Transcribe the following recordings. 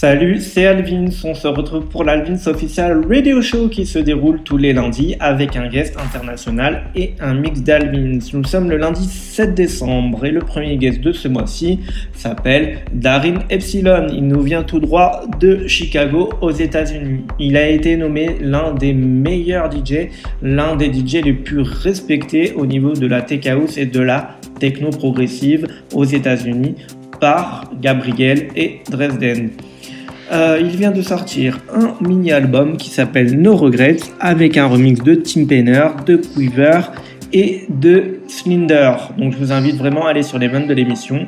Salut, c'est Alvin. On se retrouve pour l'Alvins Official Radio Show qui se déroule tous les lundis avec un guest international et un mix d'Alvins. Nous sommes le lundi 7 décembre et le premier guest de ce mois-ci s'appelle Darin Epsilon. Il nous vient tout droit de Chicago aux États-Unis. Il a été nommé l'un des meilleurs DJ, l'un des DJ les plus respectés au niveau de la tech house et de la techno progressive aux États-Unis par Gabriel et Dresden. Euh, il vient de sortir un mini-album qui s'appelle No Regrets avec un remix de Tim Penner, de Quiver et de Slinder. Donc je vous invite vraiment à aller sur les ventes de l'émission,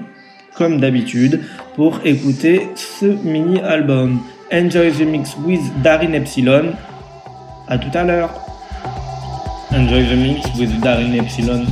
comme d'habitude, pour écouter ce mini-album. Enjoy the mix with Darin Epsilon. À tout à l'heure. Enjoy the mix with Darin Epsilon.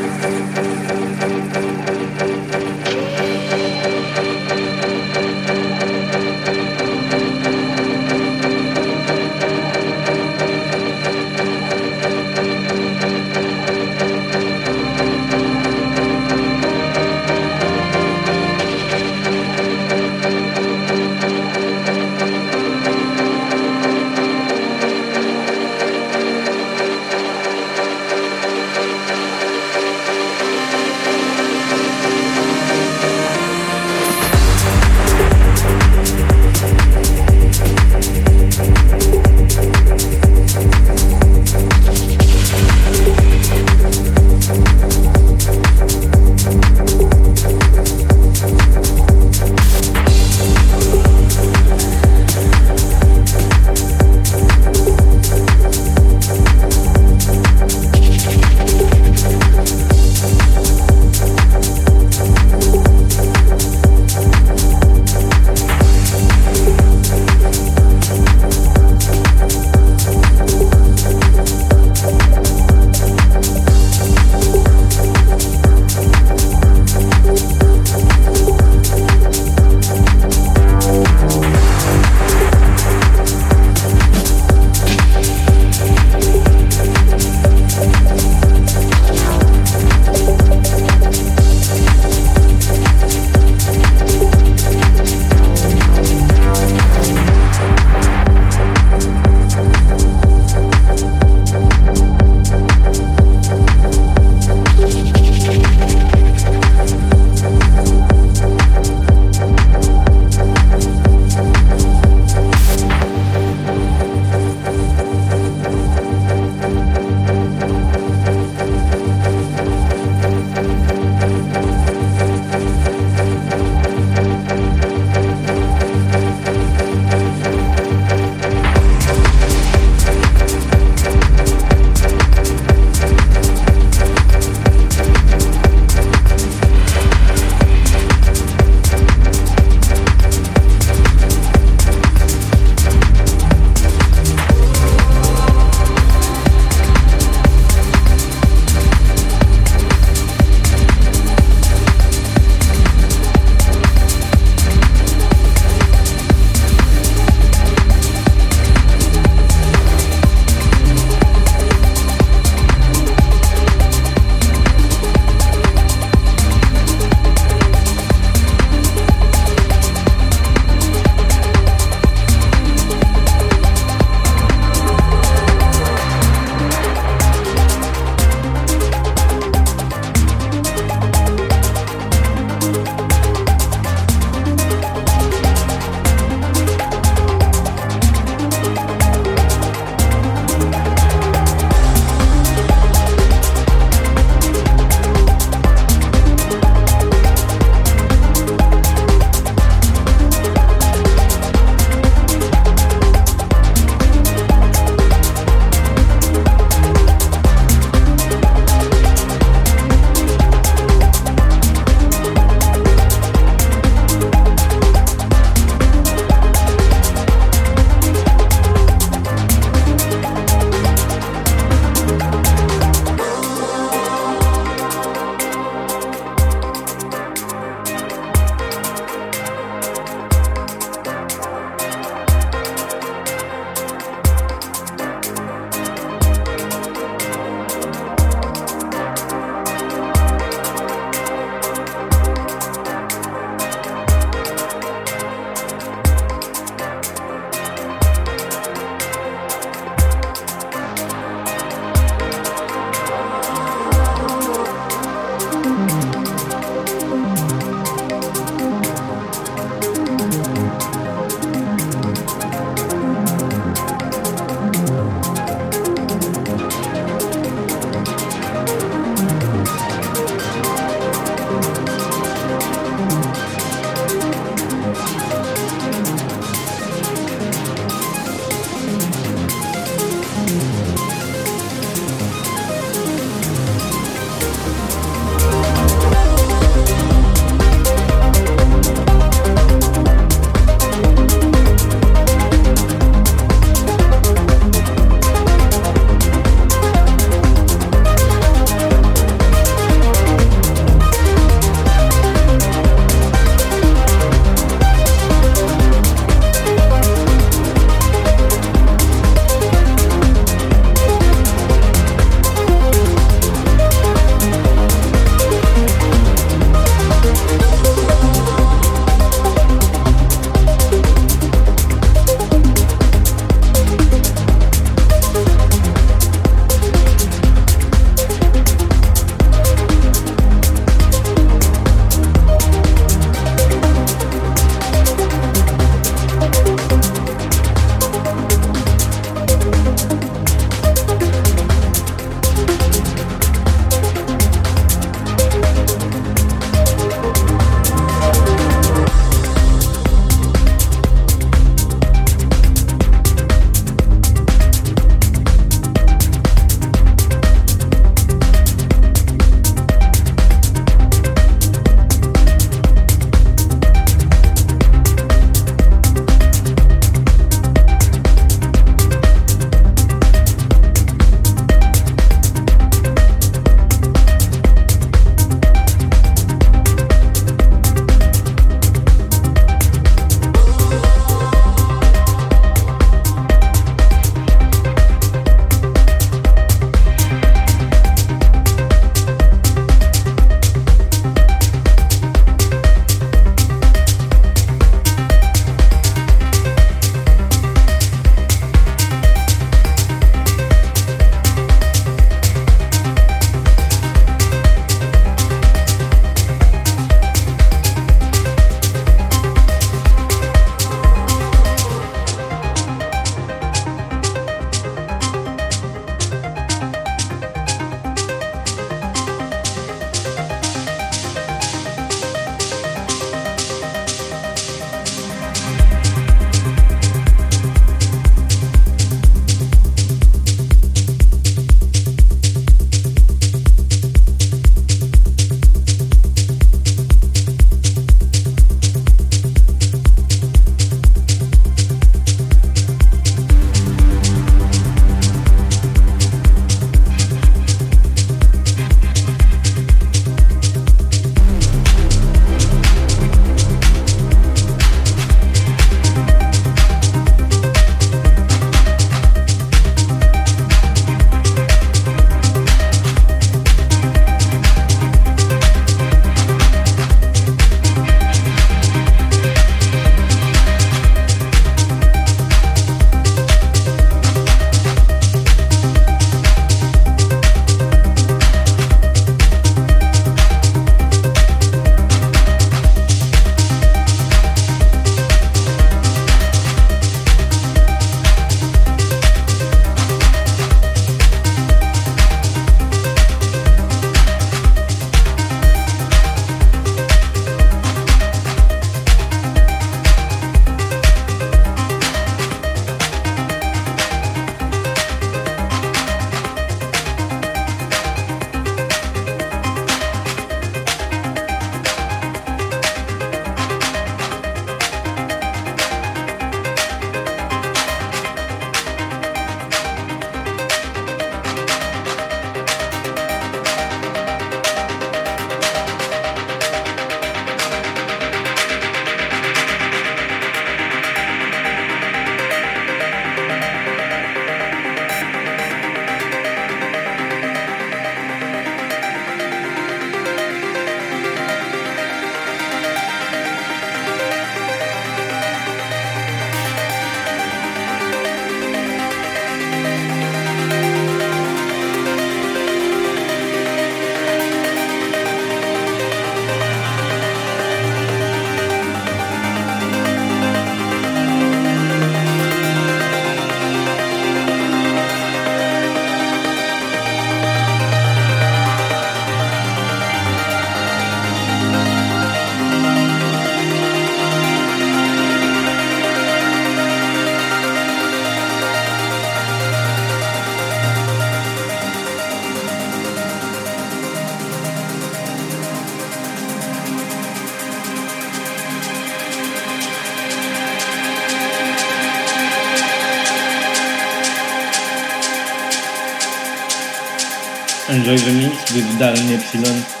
With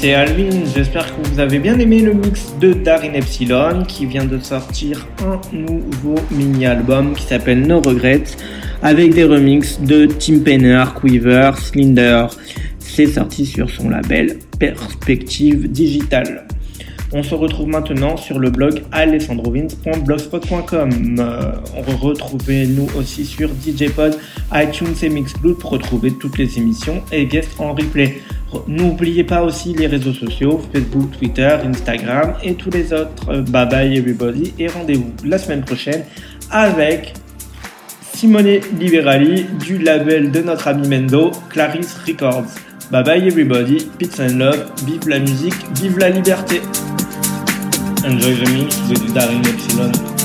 C'est Alvin. J'espère que vous avez bien aimé le mix de Darin Epsilon qui vient de sortir un nouveau mini-album qui s'appelle No Regrets avec des remixes de Tim Penner, Quiver, Slinder. C'est sorti sur son label Perspective Digital. On se retrouve maintenant sur le blog alessandrovins.blogspot.com. Euh, Retrouvez-nous aussi sur DJpod, iTunes et Mixcloud pour retrouver toutes les émissions et guests en replay. N'oubliez pas aussi les réseaux sociaux, Facebook, Twitter, Instagram et tous les autres. Bye bye everybody et rendez-vous la semaine prochaine avec Simone Liberali du label de notre ami Mendo, Clarisse Records. Bye bye everybody, peace and love, vive la musique, vive la liberté. Enjoy the mix with Darin Epsilon.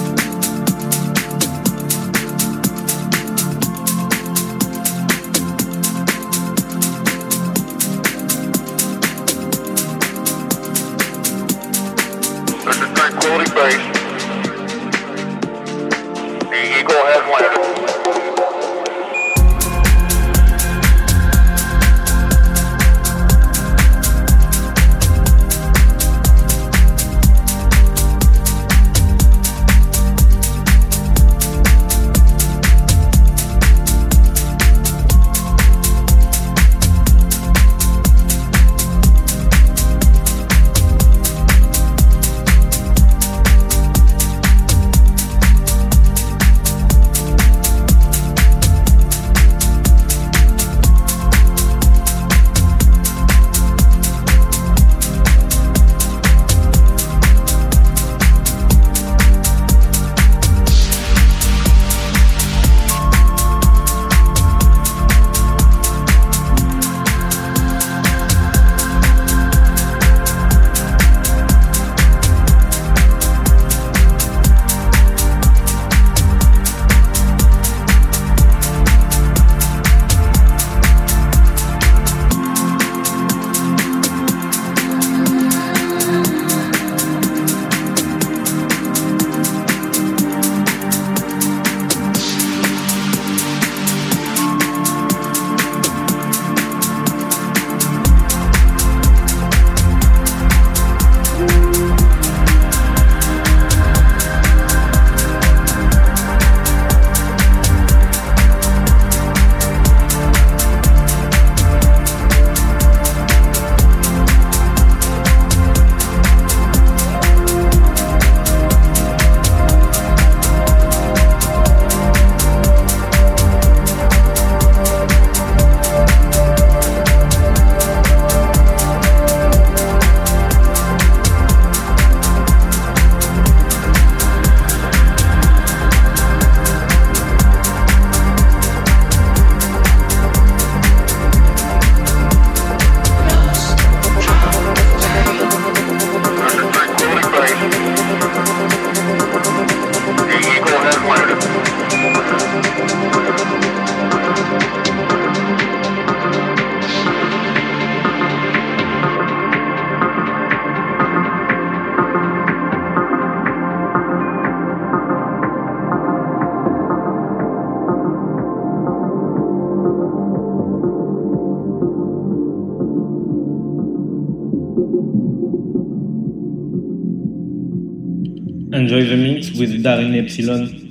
Darin Epsilon.